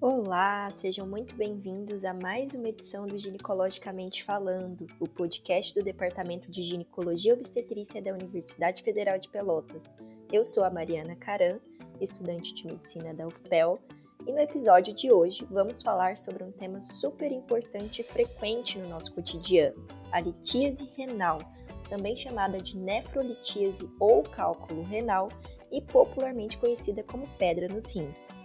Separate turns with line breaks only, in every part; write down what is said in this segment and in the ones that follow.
Olá, sejam muito bem-vindos a mais uma edição do Ginecologicamente Falando, o podcast do Departamento de Ginecologia e Obstetrícia da Universidade Federal de Pelotas. Eu sou a Mariana Caran, estudante de medicina da UFPEL, e no episódio de hoje vamos falar sobre um tema super importante e frequente no nosso cotidiano, a litíase renal, também chamada de nefrolitíase ou cálculo renal e popularmente conhecida como pedra nos rins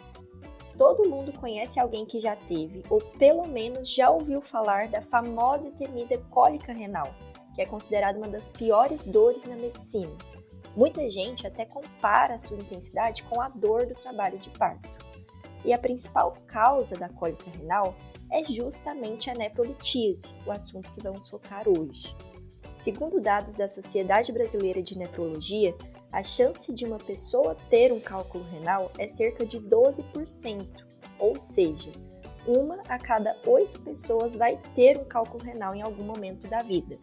todo mundo conhece alguém que já teve, ou pelo menos já ouviu falar da famosa e temida cólica renal, que é considerada uma das piores dores na medicina. Muita gente até compara a sua intensidade com a dor do trabalho de parto. E a principal causa da cólica renal é justamente a nefrolitise, o assunto que vamos focar hoje. Segundo dados da Sociedade Brasileira de Nefrologia, a chance de uma pessoa ter um cálculo renal é cerca de 12%, ou seja, uma a cada oito pessoas vai ter um cálculo renal em algum momento da vida.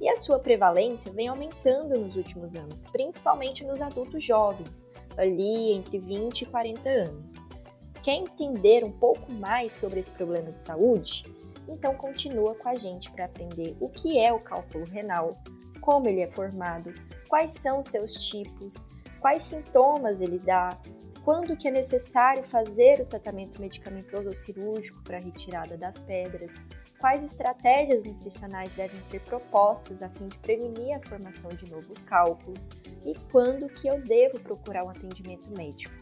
E a sua prevalência vem aumentando nos últimos anos, principalmente nos adultos jovens, ali entre 20 e 40 anos. Quer entender um pouco mais sobre esse problema de saúde? Então continua com a gente para aprender o que é o cálculo renal, como ele é formado, quais são seus tipos, quais sintomas ele dá, quando que é necessário fazer o tratamento medicamentoso ou cirúrgico para a retirada das pedras, quais estratégias nutricionais devem ser propostas a fim de prevenir a formação de novos cálculos e quando que eu devo procurar um atendimento médico.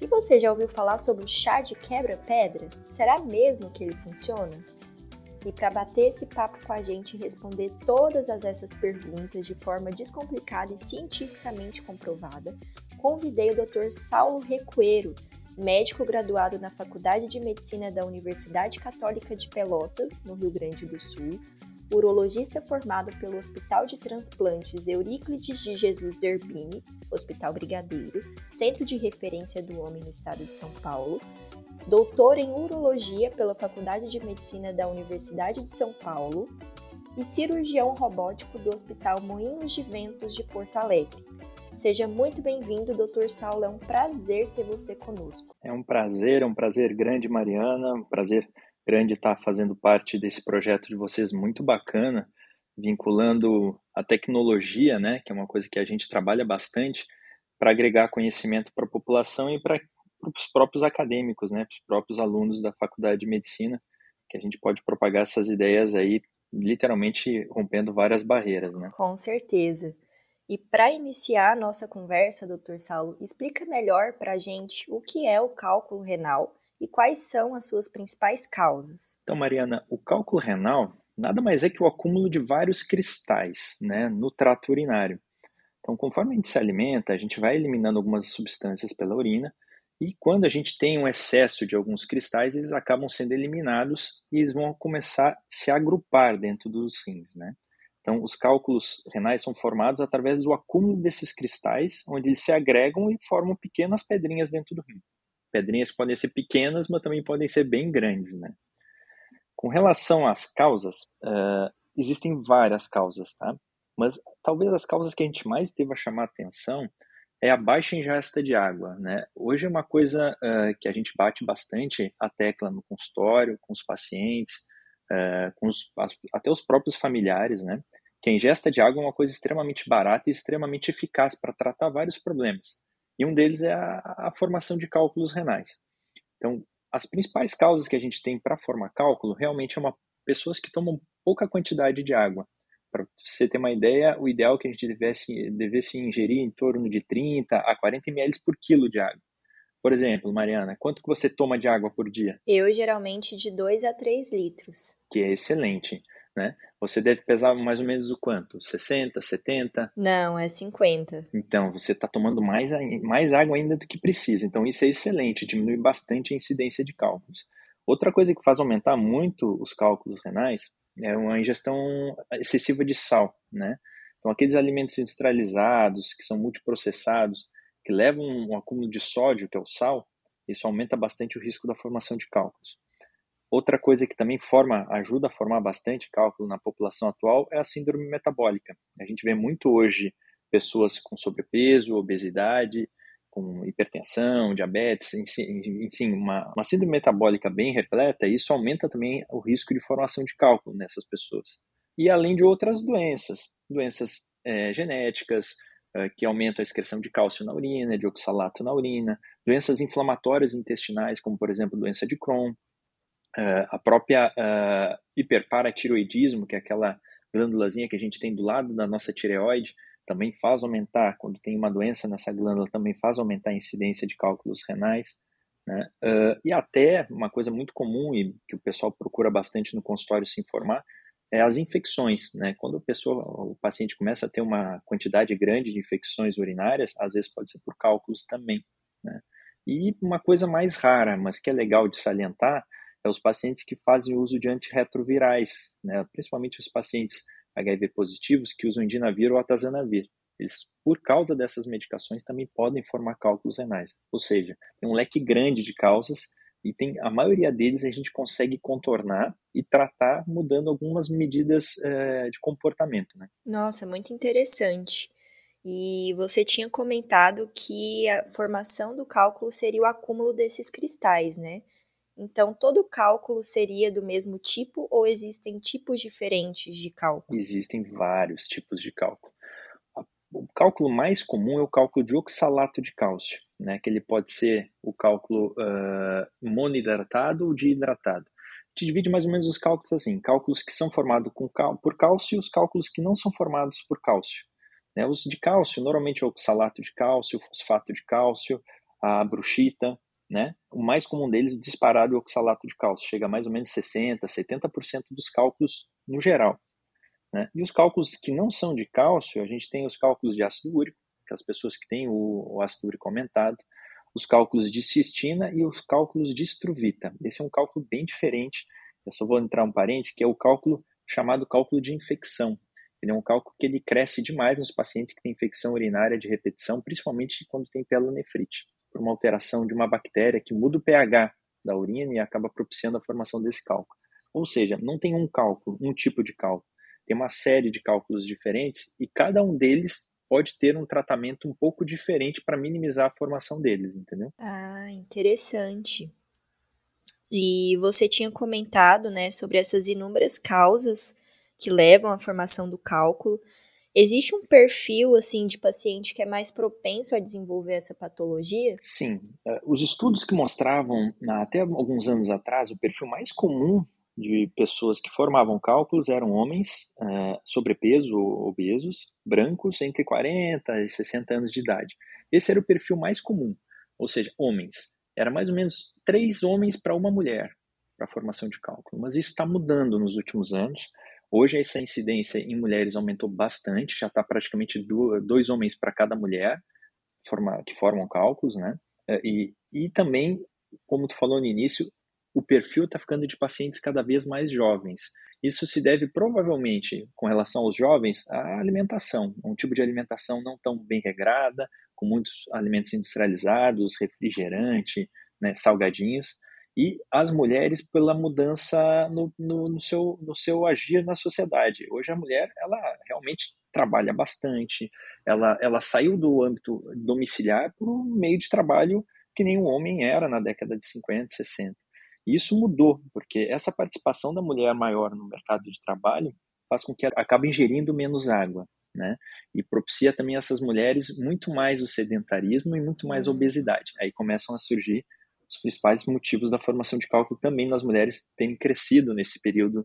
E você já ouviu falar sobre o chá de quebra-pedra? Será mesmo que ele funciona? E para bater esse papo com a gente e responder todas essas perguntas de forma descomplicada e cientificamente comprovada, convidei o Dr. Saulo Recuero, médico graduado na Faculdade de Medicina da Universidade Católica de Pelotas, no Rio Grande do Sul, urologista formado pelo Hospital de Transplantes Euríclides de Jesus Zerbini, Hospital Brigadeiro, Centro de Referência do Homem no Estado de São Paulo, doutor em urologia pela Faculdade de Medicina da Universidade de São Paulo e cirurgião robótico do Hospital Moinhos de Ventos de Porto Alegre. Seja muito bem-vindo, Dr. Saulo. É um prazer ter você conosco.
É um prazer, é um prazer grande, Mariana. Um prazer grande estar fazendo parte desse projeto de vocês muito bacana, vinculando a tecnologia, né, que é uma coisa que a gente trabalha bastante, para agregar conhecimento para a população e para para os próprios acadêmicos, né, para os próprios alunos da faculdade de medicina, que a gente pode propagar essas ideias aí, literalmente rompendo várias barreiras, né?
Com certeza. E para iniciar a nossa conversa, doutor Saulo, explica melhor para a gente o que é o cálculo renal e quais são as suas principais causas.
Então, Mariana, o cálculo renal nada mais é que o acúmulo de vários cristais né, no trato urinário. Então, conforme a gente se alimenta, a gente vai eliminando algumas substâncias pela urina, e quando a gente tem um excesso de alguns cristais, eles acabam sendo eliminados e eles vão começar a se agrupar dentro dos rins, né? Então, os cálculos renais são formados através do acúmulo desses cristais, onde eles se agregam e formam pequenas pedrinhas dentro do rim. Pedrinhas que podem ser pequenas, mas também podem ser bem grandes, né? Com relação às causas, uh, existem várias causas, tá? Mas talvez as causas que a gente mais deva chamar atenção é a baixa ingesta de água. Né? Hoje é uma coisa uh, que a gente bate bastante a tecla no consultório, com os pacientes, uh, com os, até os próprios familiares, né? que a ingesta de água é uma coisa extremamente barata e extremamente eficaz para tratar vários problemas. E um deles é a, a formação de cálculos renais. Então, as principais causas que a gente tem para formar cálculo realmente é uma pessoas que tomam pouca quantidade de água. Para você ter uma ideia, o ideal é que a gente devesse, devesse ingerir em torno de 30 a 40 ml por quilo de água. Por exemplo, Mariana, quanto que você toma de água por dia?
Eu geralmente de 2 a 3 litros.
Que é excelente, né? Você deve pesar mais ou menos o quanto? 60, 70?
Não, é 50.
Então, você está tomando mais, mais água ainda do que precisa. Então, isso é excelente, diminui bastante a incidência de cálculos. Outra coisa que faz aumentar muito os cálculos renais é uma ingestão excessiva de sal, né? Então, aqueles alimentos industrializados, que são multiprocessados, que levam um acúmulo de sódio, que é o sal, isso aumenta bastante o risco da formação de cálculos. Outra coisa que também forma, ajuda a formar bastante cálculo na população atual é a síndrome metabólica. A gente vê muito hoje pessoas com sobrepeso, obesidade, com hipertensão, diabetes, enfim, uma, uma síndrome metabólica bem repleta, isso aumenta também o risco de formação de cálculo nessas pessoas. E além de outras doenças, doenças é, genéticas, é, que aumentam a excreção de cálcio na urina, de oxalato na urina, doenças inflamatórias intestinais, como por exemplo doença de Crohn, é, a própria é, hiperparatiroidismo, que é aquela glândulazinha que a gente tem do lado da nossa tireoide, também faz aumentar, quando tem uma doença nessa glândula, também faz aumentar a incidência de cálculos renais. Né? Uh, e até uma coisa muito comum e que o pessoal procura bastante no consultório se informar é as infecções. Né? Quando a pessoa, o paciente começa a ter uma quantidade grande de infecções urinárias, às vezes pode ser por cálculos também. Né? E uma coisa mais rara, mas que é legal de salientar, é os pacientes que fazem uso de antirretrovirais, né? principalmente os pacientes HIV positivos que usam indinavir ou atazanavir. Eles, por causa dessas medicações, também podem formar cálculos renais. Ou seja, tem um leque grande de causas e tem a maioria deles a gente consegue contornar e tratar mudando algumas medidas é, de comportamento. Né?
Nossa, muito interessante. E você tinha comentado que a formação do cálculo seria o acúmulo desses cristais, né? Então, todo cálculo seria do mesmo tipo ou existem tipos diferentes de cálculo?
Existem vários tipos de cálculo. O cálculo mais comum é o cálculo de oxalato de cálcio, né, que ele pode ser o cálculo uh, monohidratado ou. A gente divide mais ou menos os cálculos assim, cálculos que são formados com por cálcio e os cálculos que não são formados por cálcio. Né, os de cálcio, normalmente é o oxalato de cálcio, o fosfato de cálcio, a bruxita, né? O mais comum deles disparado é o oxalato de cálcio, chega a mais ou menos 60%, 70% dos cálculos no geral. Né? E os cálculos que não são de cálcio, a gente tem os cálculos de ácido úrico, que as pessoas que têm o, o ácido úrico aumentado, os cálculos de cistina e os cálculos de estruvita. Esse é um cálculo bem diferente, eu só vou entrar um parênteses, que é o cálculo chamado cálculo de infecção. Ele é um cálculo que ele cresce demais nos pacientes que têm infecção urinária de repetição, principalmente quando tem pielonefrite por uma alteração de uma bactéria que muda o pH da urina e acaba propiciando a formação desse cálculo. Ou seja, não tem um cálculo, um tipo de cálculo. Tem uma série de cálculos diferentes e cada um deles pode ter um tratamento um pouco diferente para minimizar a formação deles, entendeu?
Ah, interessante. E você tinha comentado, né, sobre essas inúmeras causas que levam à formação do cálculo. Existe um perfil assim de paciente que é mais propenso a desenvolver essa patologia?
Sim. Eh, os estudos que mostravam, até alguns anos atrás, o perfil mais comum de pessoas que formavam cálculos eram homens uh, sobrepeso obesos, brancos, entre 40 e 60 anos de idade. Esse era o perfil mais comum, ou seja, homens. Era mais ou menos três homens para uma mulher para a formação de cálculo. Mas isso está mudando nos últimos anos. Hoje essa incidência em mulheres aumentou bastante, já está praticamente dois homens para cada mulher que formam cálculos, né? É, e, e também, como tu falou no início, o perfil está ficando de pacientes cada vez mais jovens. Isso se deve provavelmente, com relação aos jovens, à alimentação, um tipo de alimentação não tão bem regrada, com muitos alimentos industrializados, refrigerante, né, salgadinhos e as mulheres pela mudança no, no, no, seu, no seu agir na sociedade. Hoje a mulher ela realmente trabalha bastante, ela, ela saiu do âmbito domiciliar para um meio de trabalho que o homem era na década de 50, 60. E isso mudou, porque essa participação da mulher maior no mercado de trabalho faz com que ela acabe ingerindo menos água. Né? E propicia também essas mulheres muito mais o sedentarismo e muito mais a uhum. obesidade. Aí começam a surgir os principais motivos da formação de cálculo também nas mulheres terem crescido nesse período,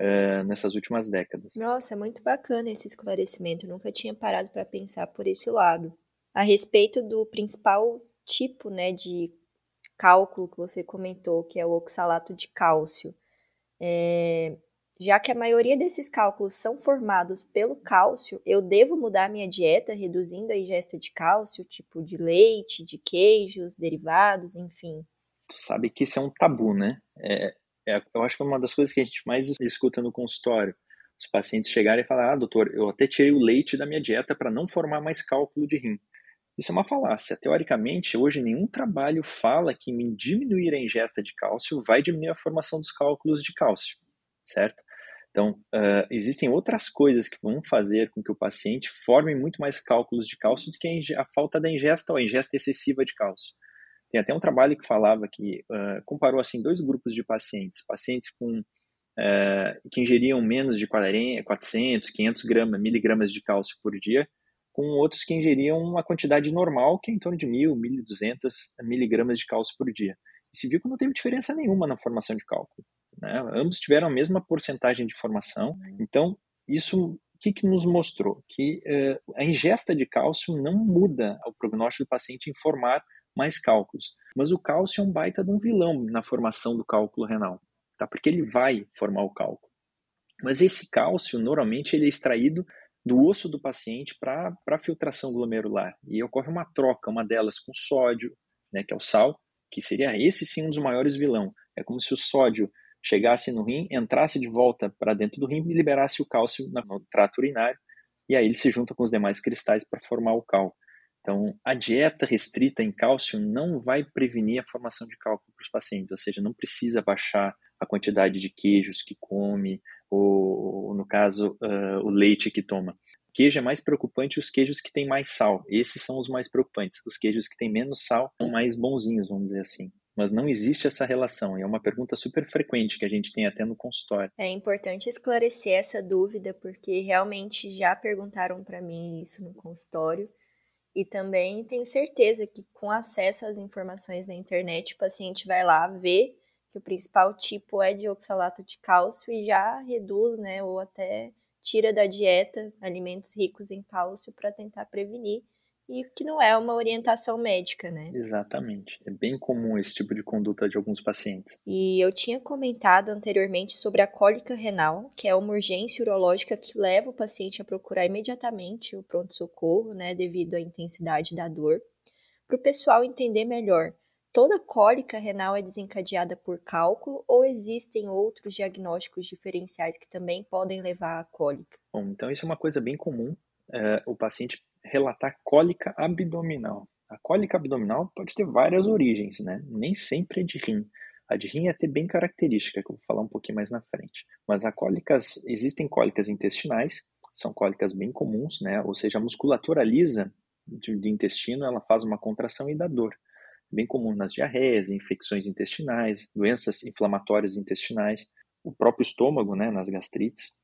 uh, nessas últimas décadas.
Nossa, é muito bacana esse esclarecimento. Nunca tinha parado para pensar por esse lado. A respeito do principal tipo né, de cálculo que você comentou, que é o oxalato de cálcio. É, já que a maioria desses cálculos são formados pelo cálcio, eu devo mudar minha dieta reduzindo a ingesta de cálcio, tipo de leite, de queijos, derivados, enfim.
Tu sabe que isso é um tabu, né? É, é, eu acho que é uma das coisas que a gente mais escuta no consultório. Os pacientes chegarem e falar: Ah, doutor, eu até tirei o leite da minha dieta para não formar mais cálculo de rim. Isso é uma falácia. Teoricamente, hoje nenhum trabalho fala que diminuir a ingesta de cálcio vai diminuir a formação dos cálculos de cálcio, certo? Então, uh, existem outras coisas que vão fazer com que o paciente forme muito mais cálculos de cálcio do que a, a falta da ingesta ou a ingesta excessiva de cálcio. Tem até um trabalho que falava que uh, comparou assim dois grupos de pacientes, pacientes com uh, que ingeriam menos de 40, 400, 500 gramas, miligramas de cálcio por dia, com outros que ingeriam uma quantidade normal, que é em torno de 1.000, 1.200 miligramas de cálcio por dia. E se viu que não teve diferença nenhuma na formação de cálculo. Né? Ambos tiveram a mesma porcentagem de formação. Então, isso o que, que nos mostrou? Que uh, a ingesta de cálcio não muda o prognóstico do paciente em formar mais cálculos. Mas o cálcio é um baita de um vilão na formação do cálculo renal, tá? porque ele vai formar o cálculo. Mas esse cálcio, normalmente, ele é extraído do osso do paciente para a filtração glomerular. E ocorre uma troca, uma delas com sódio, né, que é o sal, que seria esse sim um dos maiores vilão. É como se o sódio chegasse no rim, entrasse de volta para dentro do rim e liberasse o cálcio no trato urinário, e aí ele se junta com os demais cristais para formar o cal. Então, a dieta restrita em cálcio não vai prevenir a formação de cálculo para os pacientes, ou seja, não precisa baixar a quantidade de queijos que come, ou, no caso, uh, o leite que toma. O queijo é mais preocupante os queijos que têm mais sal. Esses são os mais preocupantes. Os queijos que têm menos sal são mais bonzinhos, vamos dizer assim mas não existe essa relação. E é uma pergunta super frequente que a gente tem até no consultório.
É importante esclarecer essa dúvida, porque realmente já perguntaram para mim isso no consultório. E também tenho certeza que com acesso às informações na internet, o paciente vai lá ver que o principal tipo é de oxalato de cálcio e já reduz, né, ou até tira da dieta alimentos ricos em cálcio para tentar prevenir e que não é uma orientação médica, né?
Exatamente. É bem comum esse tipo de conduta de alguns pacientes.
E eu tinha comentado anteriormente sobre a cólica renal, que é uma urgência urológica que leva o paciente a procurar imediatamente o pronto-socorro, né, devido à intensidade da dor. Para o pessoal entender melhor, toda cólica renal é desencadeada por cálculo ou existem outros diagnósticos diferenciais que também podem levar à cólica?
Bom, então isso é uma coisa bem comum. É, o paciente relatar cólica abdominal. A cólica abdominal pode ter várias origens, né? Nem sempre é de rim. A de rim é até bem característica, que eu vou falar um pouquinho mais na frente. Mas cólicas, existem cólicas intestinais, são cólicas bem comuns, né? Ou seja, a musculatura lisa do intestino, ela faz uma contração e dá dor. Bem comum nas diarreias, infecções intestinais, doenças inflamatórias intestinais, o próprio estômago, né, nas gastrites.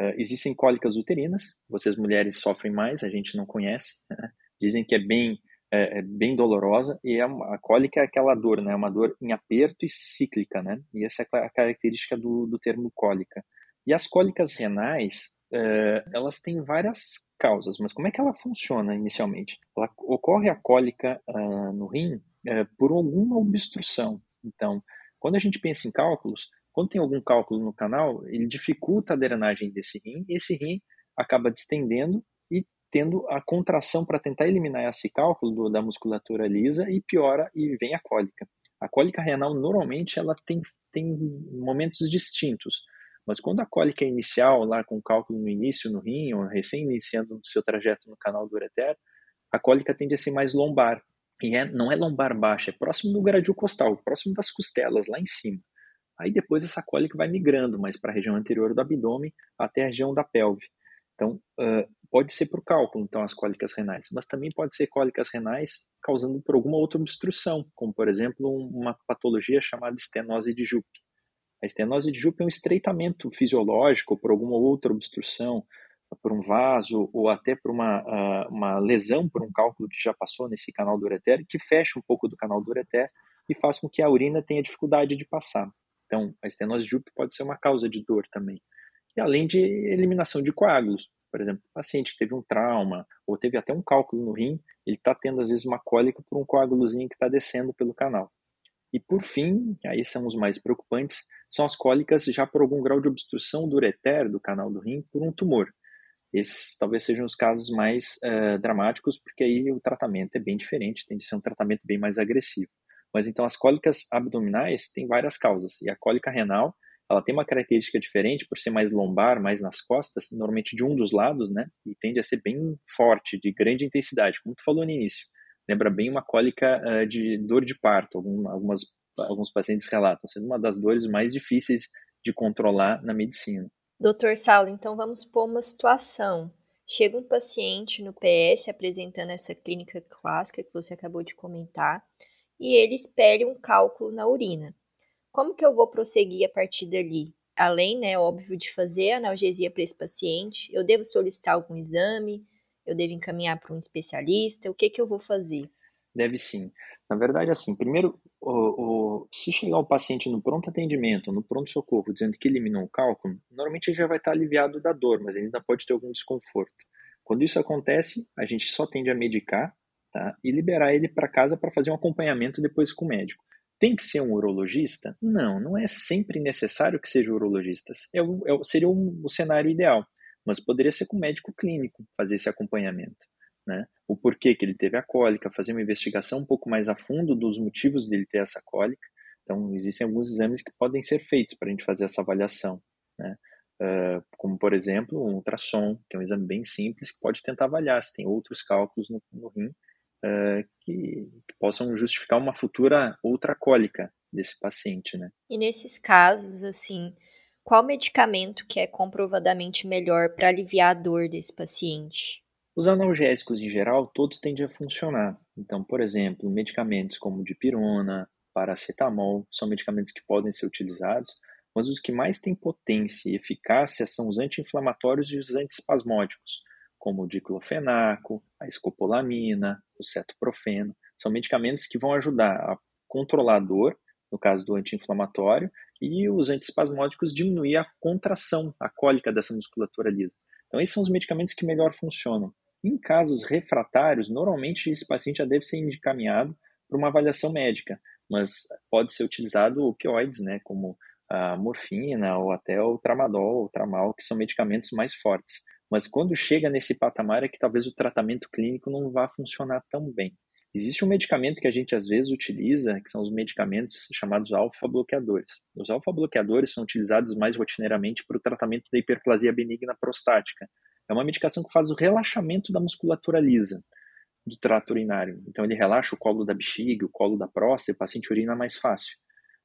Uh, existem cólicas uterinas, vocês mulheres sofrem mais, a gente não conhece. Né? Dizem que é bem, é, é bem dolorosa e é uma, a cólica é aquela dor, né? Uma dor em aperto e cíclica, né? E essa é a característica do, do termo cólica. E as cólicas renais, uh, elas têm várias causas, mas como é que ela funciona inicialmente? Ela, ocorre a cólica uh, no rim uh, por alguma obstrução. Então, quando a gente pensa em cálculos, quando tem algum cálculo no canal, ele dificulta a drenagem desse rim, e esse rim acaba distendendo e tendo a contração para tentar eliminar esse cálculo do, da musculatura lisa e piora e vem a cólica. A cólica renal normalmente ela tem, tem momentos distintos, mas quando a cólica é inicial, lá com cálculo no início no rim, ou recém iniciando o seu trajeto no canal do ureter, a cólica tende a ser mais lombar. E é, não é lombar baixa, é próximo do gradil costal, próximo das costelas, lá em cima. Aí depois essa cólica vai migrando mais para a região anterior do abdômen até a região da pelve. Então, uh, pode ser por cálculo, então, as cólicas renais, mas também pode ser cólicas renais causando por alguma outra obstrução, como, por exemplo, uma patologia chamada estenose de Jupe. A estenose de Jupe é um estreitamento fisiológico por alguma outra obstrução, por um vaso ou até por uma, uh, uma lesão por um cálculo que já passou nesse canal do ureter, que fecha um pouco do canal do ureter e faz com que a urina tenha dificuldade de passar. Então, a estenose de pode ser uma causa de dor também. E além de eliminação de coágulos. Por exemplo, o paciente teve um trauma ou teve até um cálculo no rim, ele está tendo às vezes uma cólica por um coágulozinho que está descendo pelo canal. E por fim, aí são os mais preocupantes, são as cólicas já por algum grau de obstrução do ureter, do canal do rim, por um tumor. Esses talvez sejam os casos mais uh, dramáticos, porque aí o tratamento é bem diferente, tem de ser um tratamento bem mais agressivo. Mas então as cólicas abdominais têm várias causas e a cólica renal ela tem uma característica diferente por ser mais lombar, mais nas costas, normalmente de um dos lados, né? E tende a ser bem forte, de grande intensidade, como tu falou no início. Lembra bem uma cólica uh, de dor de parto, algum, algumas, alguns pacientes relatam, sendo uma das dores mais difíceis de controlar na medicina.
Doutor Saulo, então vamos pôr uma situação. Chega um paciente no PS apresentando essa clínica clássica que você acabou de comentar e ele espere um cálculo na urina. Como que eu vou prosseguir a partir dali? Além, né, óbvio, de fazer analgesia para esse paciente, eu devo solicitar algum exame? Eu devo encaminhar para um especialista? O que que eu vou fazer?
Deve sim. Na verdade, assim, primeiro, o, o, se chegar o paciente no pronto atendimento, no pronto socorro, dizendo que eliminou o cálculo, normalmente ele já vai estar aliviado da dor, mas ainda pode ter algum desconforto. Quando isso acontece, a gente só tende a medicar tá? e liberar ele para casa para fazer um acompanhamento depois com o médico. Tem que ser um urologista? Não, não é sempre necessário que seja urologista. É é, seria o, o cenário ideal, mas poderia ser com um médico clínico fazer esse acompanhamento. Né? O porquê que ele teve a cólica, fazer uma investigação um pouco mais a fundo dos motivos dele ter essa cólica. Então, existem alguns exames que podem ser feitos para a gente fazer essa avaliação. Né? Uh, como, por exemplo, um ultrassom, que é um exame bem simples, que pode tentar avaliar se tem outros cálculos no, no rim uh, que, que, possam justificar uma futura outra cólica desse paciente, né?
E nesses casos, assim, qual medicamento que é comprovadamente melhor para aliviar a dor desse paciente?
Os analgésicos, em geral, todos tendem a funcionar. Então, por exemplo, medicamentos como dipirona, paracetamol, são medicamentos que podem ser utilizados, mas os que mais têm potência e eficácia são os anti-inflamatórios e os antiespasmódicos, como o diclofenaco, a escopolamina, o cetoprofeno. São medicamentos que vão ajudar a controlar a dor, no caso do anti-inflamatório, e os antiespasmódicos diminuir a contração, a cólica dessa musculatura lisa. Então, esses são os medicamentos que melhor funcionam. Em casos refratários, normalmente esse paciente já deve ser encaminhado para uma avaliação médica, mas pode ser utilizado opioides, né, como a morfina ou até o tramadol, o tramal, que são medicamentos mais fortes. Mas quando chega nesse patamar é que talvez o tratamento clínico não vá funcionar tão bem. Existe um medicamento que a gente às vezes utiliza, que são os medicamentos chamados alfa-bloqueadores. Os alfa-bloqueadores são utilizados mais rotineiramente para o tratamento da hiperplasia benigna prostática. É uma medicação que faz o relaxamento da musculatura lisa do trato urinário. Então ele relaxa o colo da bexiga, o colo da próstata, e o paciente urina mais fácil.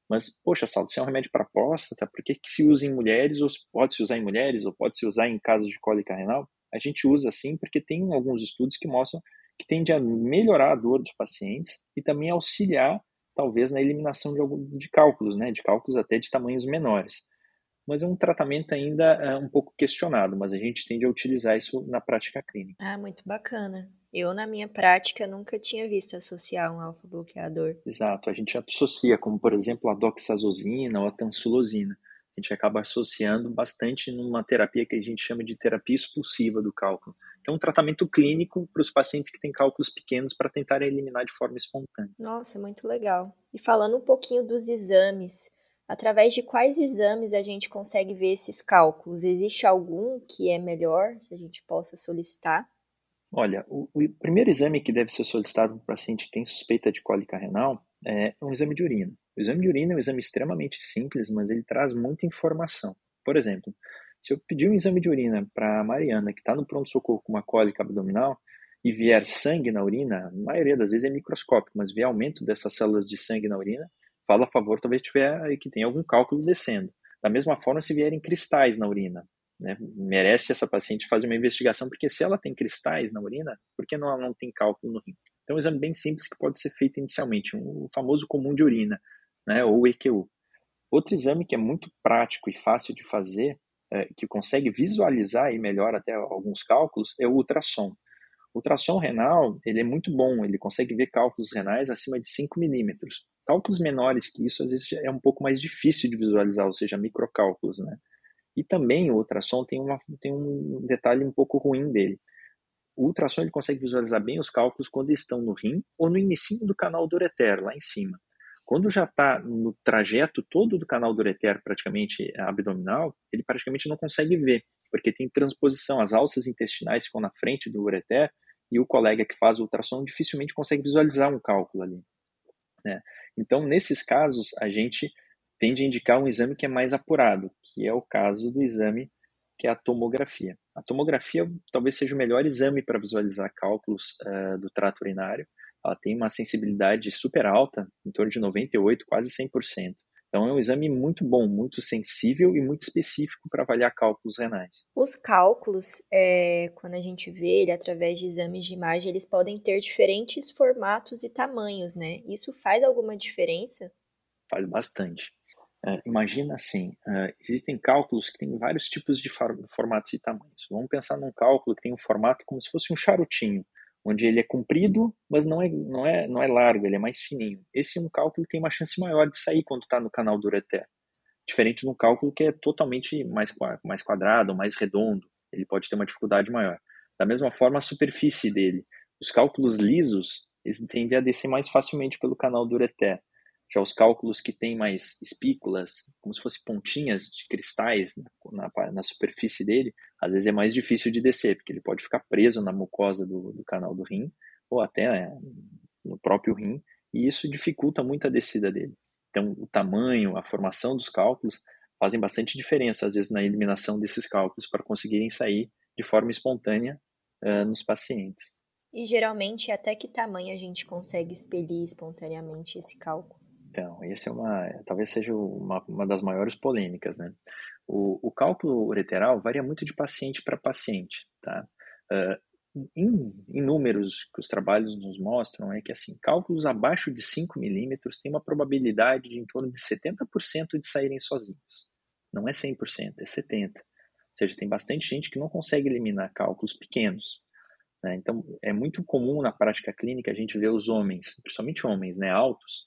Mas, poxa, Saldo, se é um remédio para próstata, por que, que se usa em mulheres, ou pode se usar em mulheres, ou pode se usar em casos de cólica renal? A gente usa sim porque tem alguns estudos que mostram que tende a melhorar a dor dos pacientes e também auxiliar, talvez, na eliminação de, algum, de cálculos, né, de cálculos até de tamanhos menores. Mas é um tratamento ainda é, um pouco questionado, mas a gente tende a utilizar isso na prática clínica.
Ah, muito bacana. Eu, na minha prática, nunca tinha visto associar um alfa-bloqueador.
Exato, a gente associa, como por exemplo a doxazosina ou a tansulosina. A gente acaba associando bastante numa terapia que a gente chama de terapia expulsiva do cálculo. Que é um tratamento clínico para os pacientes que têm cálculos pequenos para tentar eliminar de forma espontânea.
Nossa, muito legal. E falando um pouquinho dos exames, através de quais exames a gente consegue ver esses cálculos? Existe algum que é melhor que a gente possa solicitar?
Olha, o, o primeiro exame que deve ser solicitado para o paciente que tem suspeita de cólica renal é um exame de urina. O exame de urina é um exame extremamente simples, mas ele traz muita informação. Por exemplo, se eu pedir um exame de urina para a Mariana, que está no pronto-socorro com uma cólica abdominal, e vier sangue na urina, na maioria das vezes é microscópico, mas vier aumento dessas células de sangue na urina, fala a favor, talvez tiver que tem algum cálculo descendo. Da mesma forma, se vierem cristais na urina, né? Merece essa paciente fazer uma investigação, porque se ela tem cristais na urina, por que não, ela não tem cálculo no rim? Então, é um exame bem simples que pode ser feito inicialmente, um, famoso comum de urina, né? ou EQU. Outro exame que é muito prático e fácil de fazer, é, que consegue visualizar e melhor até alguns cálculos, é o ultrassom. O ultrassom renal ele é muito bom, ele consegue ver cálculos renais acima de 5 milímetros. Cálculos menores que isso, às vezes, é um pouco mais difícil de visualizar, ou seja, microcálculos. Né? E também o ultrassom tem, uma, tem um detalhe um pouco ruim dele. O ultrassom ele consegue visualizar bem os cálculos quando estão no rim ou no início do canal do ureter, lá em cima. Quando já está no trajeto todo do canal do ureter, praticamente abdominal, ele praticamente não consegue ver, porque tem transposição. As alças intestinais ficam na frente do ureter e o colega que faz o ultrassom dificilmente consegue visualizar um cálculo ali. Né? Então, nesses casos, a gente tende a indicar um exame que é mais apurado, que é o caso do exame que é a tomografia. A tomografia talvez seja o melhor exame para visualizar cálculos uh, do trato urinário. Ela tem uma sensibilidade super alta, em torno de 98, quase 100%. Então é um exame muito bom, muito sensível e muito específico para avaliar cálculos renais.
Os cálculos, é, quando a gente vê ele através de exames de imagem, eles podem ter diferentes formatos e tamanhos, né? Isso faz alguma diferença?
Faz bastante. Uh, imagina assim, uh, existem cálculos que têm vários tipos de formatos e tamanhos. Vamos pensar num cálculo que tem um formato como se fosse um charutinho onde ele é comprido, mas não é, não é, não é largo, ele é mais fininho. Esse é um cálculo que tem uma chance maior de sair quando está no canal do ureter. Diferente de um cálculo que é totalmente mais, mais quadrado, mais redondo, ele pode ter uma dificuldade maior. Da mesma forma, a superfície dele. Os cálculos lisos, eles tendem a descer mais facilmente pelo canal do ureter. Já os cálculos que têm mais espículas, como se fossem pontinhas de cristais na, na, superfície dele, às vezes é mais difícil de descer, porque ele pode ficar preso na mucosa do, do canal do rim, ou até né, no próprio rim, e isso dificulta muito a descida dele. Então, o tamanho, a formação dos cálculos fazem bastante diferença, às vezes, na eliminação desses cálculos para conseguirem sair de forma espontânea uh, nos pacientes.
E geralmente, até que tamanho a gente consegue expelir espontaneamente esse cálculo?
Então, esse é uma, talvez seja uma, uma das maiores polêmicas, né? O, o cálculo ureteral varia muito de paciente para paciente, tá? Uh, em, em, números que os trabalhos nos mostram é que assim cálculos abaixo de 5 milímetros têm uma probabilidade de em torno de 70% de saírem sozinhos. Não é 100%, é 70%. Ou seja, tem bastante gente que não consegue eliminar cálculos pequenos. Né? Então, é muito comum na prática clínica a gente ver os homens, principalmente homens né, altos,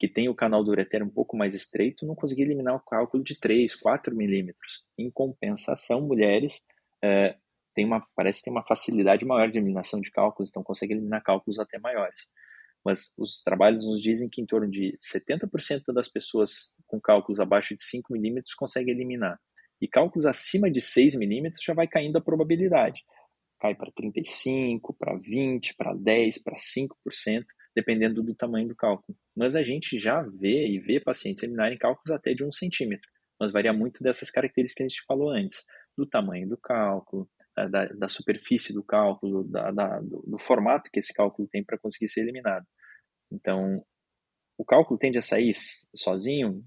que tem o canal do ureter um pouco mais estreito, não conseguia eliminar o cálculo de 3, 4 milímetros. Em compensação, mulheres é, tem uma, parece ter uma facilidade maior de eliminação de cálculos, então conseguem eliminar cálculos até maiores. Mas os trabalhos nos dizem que em torno de 70% das pessoas com cálculos abaixo de 5 milímetros conseguem eliminar. E cálculos acima de 6 milímetros já vai caindo a probabilidade. Cai para 35, para 20, para 10, para 5% dependendo do tamanho do cálculo. Mas a gente já vê e vê pacientes eliminarem cálculos até de um centímetro, mas varia muito dessas características que a gente falou antes, do tamanho do cálculo, da, da superfície do cálculo, da, da, do, do formato que esse cálculo tem para conseguir ser eliminado. Então, o cálculo tende a sair sozinho?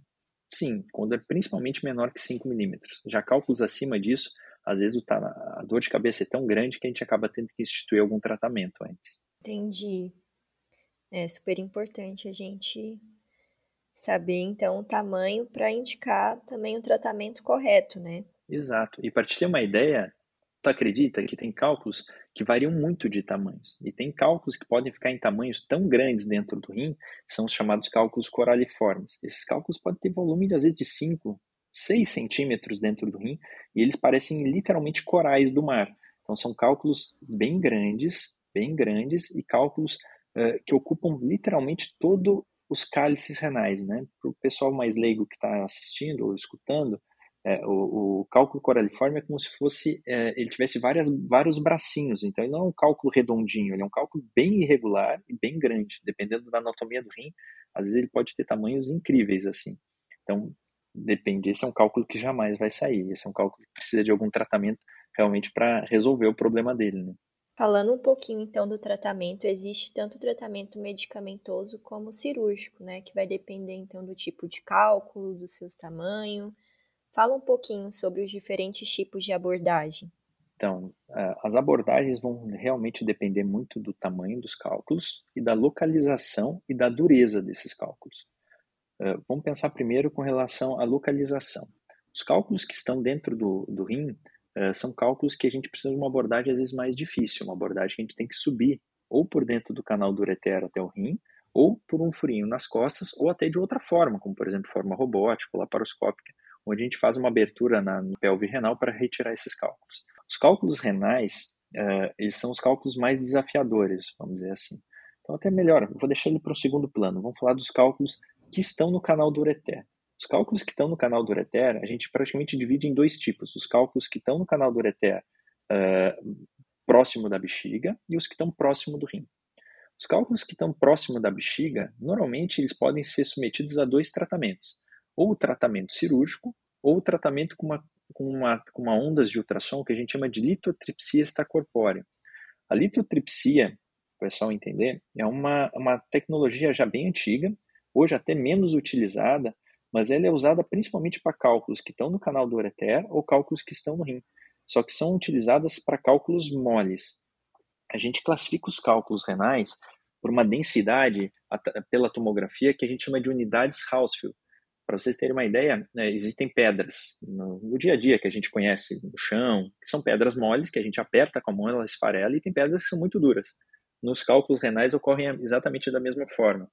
Sim, quando é principalmente menor que 5 milímetros. Já cálculos acima disso, às vezes a dor de cabeça é tão grande que a gente acaba tendo que instituir algum tratamento antes.
Entendi. É super importante a gente saber então o tamanho para indicar também o tratamento correto, né?
Exato. E para te ter uma ideia, tu acredita que tem cálculos que variam muito de tamanhos. E tem cálculos que podem ficar em tamanhos tão grandes dentro do rim, são os chamados cálculos coraliformes. Esses cálculos podem ter volume, às vezes, de 5, 6 centímetros dentro do rim, e eles parecem literalmente corais do mar. Então, são cálculos bem grandes, bem grandes, e cálculos uh, que ocupam literalmente todo os cálices renais, né? Para o pessoal mais leigo que está assistindo ou escutando, é, o, o, cálculo coraliforme é como se fosse é, ele tivesse várias, vários bracinhos, então ele não é um cálculo redondinho, ele é um cálculo bem irregular e bem grande, dependendo da anatomia do rim, às vezes ele pode ter tamanhos incríveis assim. Então depende, esse é um cálculo que jamais vai sair, esse é um cálculo que precisa de algum tratamento realmente para resolver o problema dele. Né?
Falando um pouquinho então do tratamento, existe tanto tratamento medicamentoso como cirúrgico, né? Que vai depender então do tipo de cálculo, do seu tamanho. Fala um pouquinho sobre os diferentes tipos de abordagem.
Então, as abordagens vão realmente depender muito do tamanho dos cálculos e da localização e da dureza desses cálculos. Vamos pensar primeiro com relação à localização. Os cálculos que estão dentro do, do rim são cálculos que a gente precisa de uma abordagem às vezes mais difícil, uma abordagem que a gente tem que subir ou por dentro do canal do ureter até o rim, ou por um furinho nas costas, ou até de outra forma, como por exemplo forma robótica ou laparoscópica, onde a gente faz uma abertura na, pelve renal para retirar esses cálculos. Os cálculos renais, uh, eles são os cálculos mais desafiadores, vamos dizer assim. Então até melhor, vou deixar ele para o segundo plano, vamos falar dos cálculos que estão no canal do ureter. Os cálculos que estão no canal do ureter, a gente praticamente divide em dois tipos. Os cálculos que estão no canal do ureter uh, próximo da bexiga e os que estão próximo do rim. Os cálculos que estão próximo da bexiga, normalmente eles podem ser submetidos a dois tratamentos. Ou o tratamento cirúrgico, ou o tratamento com uma, com uma, com uma ondas de ultrassom que a gente chama de litotripsia extracorpórea. A litotripsia, o pessoal entender, é uma, uma tecnologia já bem antiga, hoje até menos utilizada, mas ela é usada principalmente para cálculos que estão no canal do ureter ou cálculos que estão no rim, só que são utilizadas para cálculos moles. A gente classifica os cálculos renais por uma densidade pela tomografia que a gente chama de unidades Hounsfield. Para vocês terem uma ideia, né, existem pedras no, no, dia a dia que a gente conhece no chão, que são pedras moles que a gente aperta com a mão, ela esfarela, e tem pedras que são muito duras. Nos cálculos renais ocorrem exatamente da mesma forma.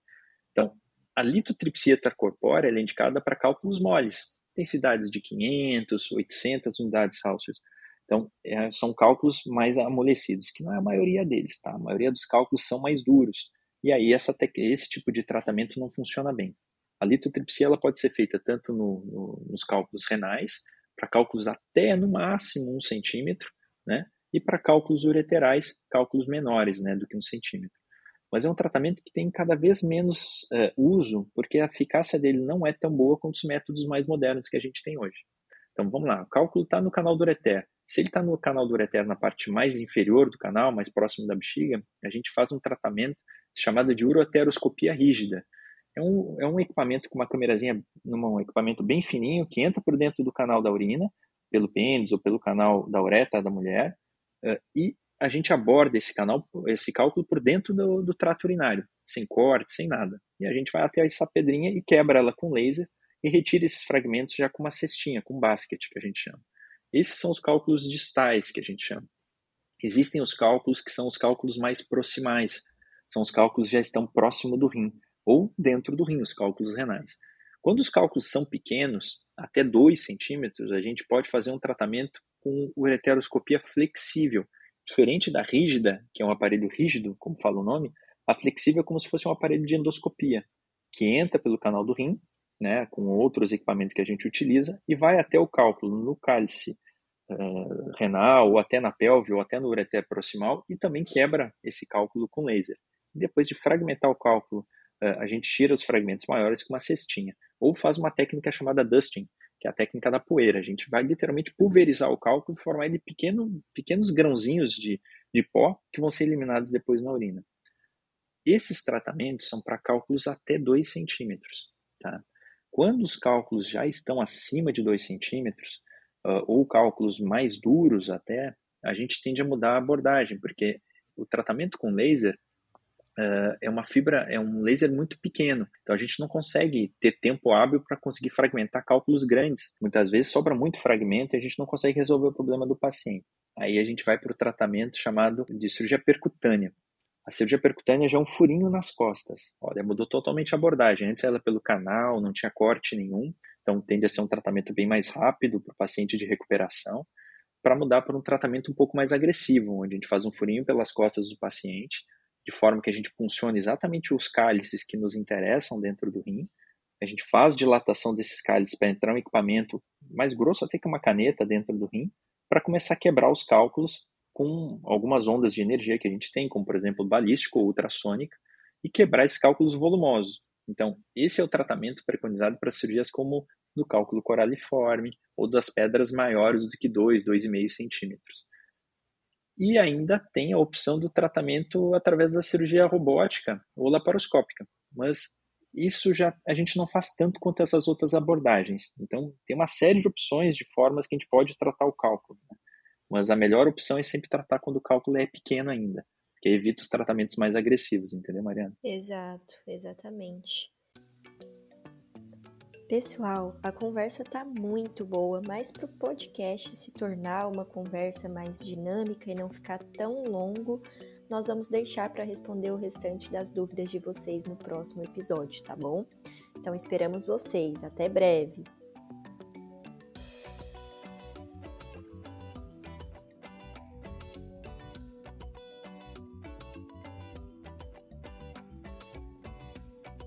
Então, a litotripsia extracorpórea é indicada para cálculos moles, densidades de 500, 800 unidades Hounsfield. Então, é, são cálculos mais amolecidos, que não é a maioria deles, tá? A maioria dos cálculos são mais duros. E aí essa, esse tipo de tratamento não funciona bem. A litotripsia ela pode ser feita tanto no, no, nos cálculos renais, para cálculos até no máximo um centímetro, né? E para cálculos ureterais, cálculos menores, né, do que um centímetro. Mas é um tratamento que tem cada vez menos uh, uso, porque a eficácia dele não é tão boa quanto os métodos mais modernos que a gente tem hoje. Então vamos lá, o cálculo está no canal do ureter. Se ele está no canal do ureter, na parte mais inferior do canal, mais próximo da bexiga, a gente faz um tratamento chamado de uroteroscopia rígida. É um, é um equipamento com uma câmerazinha, um equipamento bem fininho, que entra por dentro do canal da urina, pelo pênis ou pelo canal da uretra da mulher, uh, e a gente aborda esse canal, esse cálculo por dentro do, do trato urinário, sem corte, sem nada. E a gente vai até essa pedrinha e quebra ela com laser e retira esses fragmentos já com uma cestinha, com um basket, que a gente chama. Esses são os cálculos distais que a gente chama. Existem os cálculos que são os cálculos mais proximais, são os cálculos que já estão próximo do rim, ou dentro do rim, os cálculos renais. Quando os cálculos são pequenos, até 2 centímetros, a gente pode fazer um tratamento com ureteroscopia flexível. Diferente da rígida, que é um aparelho rígido, como fala o nome, a flexível é como se fosse um aparelho de endoscopia, que entra pelo canal do rim né, com outros equipamentos que a gente utiliza, e vai até o cálculo no cálice uh, renal, ou até na pelve, ou até no ureter proximal, e também quebra esse cálculo com laser. Depois de fragmentar o cálculo, uh, a gente tira os fragmentos maiores com uma cestinha, ou faz uma técnica chamada dusting, que é a técnica da poeira. A gente vai literalmente pulverizar o cálculo e formar ele pequeno, pequenos grãozinhos de, de pó que vão ser eliminados depois na urina. Esses tratamentos são para cálculos até 2 centímetros. Tá? Quando os cálculos já estão acima de 2 centímetros, uh, ou cálculos mais duros até, a gente tende a mudar a abordagem, porque o tratamento com laser uh, é uma fibra, é um laser muito pequeno, então a gente não consegue ter tempo hábil para conseguir fragmentar cálculos grandes. Muitas vezes sobra muito fragmento e a gente não consegue resolver o problema do paciente. Aí a gente vai para o tratamento chamado de cirurgia percutânea. A cirurgia percutânea já é um furinho nas costas. Olha, mudou totalmente a abordagem. Antes ela pelo canal, não tinha corte nenhum, então tende a ser um tratamento bem mais rápido para o paciente de recuperação, para mudar para um tratamento um pouco mais agressivo, onde a gente faz um furinho pelas costas do paciente, de forma que a gente funcione exatamente os cálices que nos interessam dentro do rim. A gente faz dilatação desses cálices para entrar um equipamento mais grosso até que uma caneta dentro do rim, para começar a quebrar os cálculos com algumas ondas de energia que a gente tem, como por exemplo balístico ou ultrassônica, e quebrar esses cálculos volumosos. Então, esse é o tratamento preconizado para cirurgias como do cálculo coraliforme ou das pedras maiores do que 2, 2,5 centímetros. E ainda tem a opção do tratamento através da cirurgia robótica ou laparoscópica, mas isso já a gente não faz tanto quanto essas outras abordagens. Então, tem uma série de opções de formas que a gente pode tratar o cálculo. Né? Mas a melhor opção é sempre tratar quando o cálculo é pequeno ainda, que evita os tratamentos mais agressivos, entendeu, Mariana?
Exato, exatamente. Pessoal, a conversa tá muito boa, mas para o podcast se tornar uma conversa mais dinâmica e não ficar tão longo, nós vamos deixar para responder o restante das dúvidas de vocês no próximo episódio, tá bom? Então esperamos vocês. Até breve!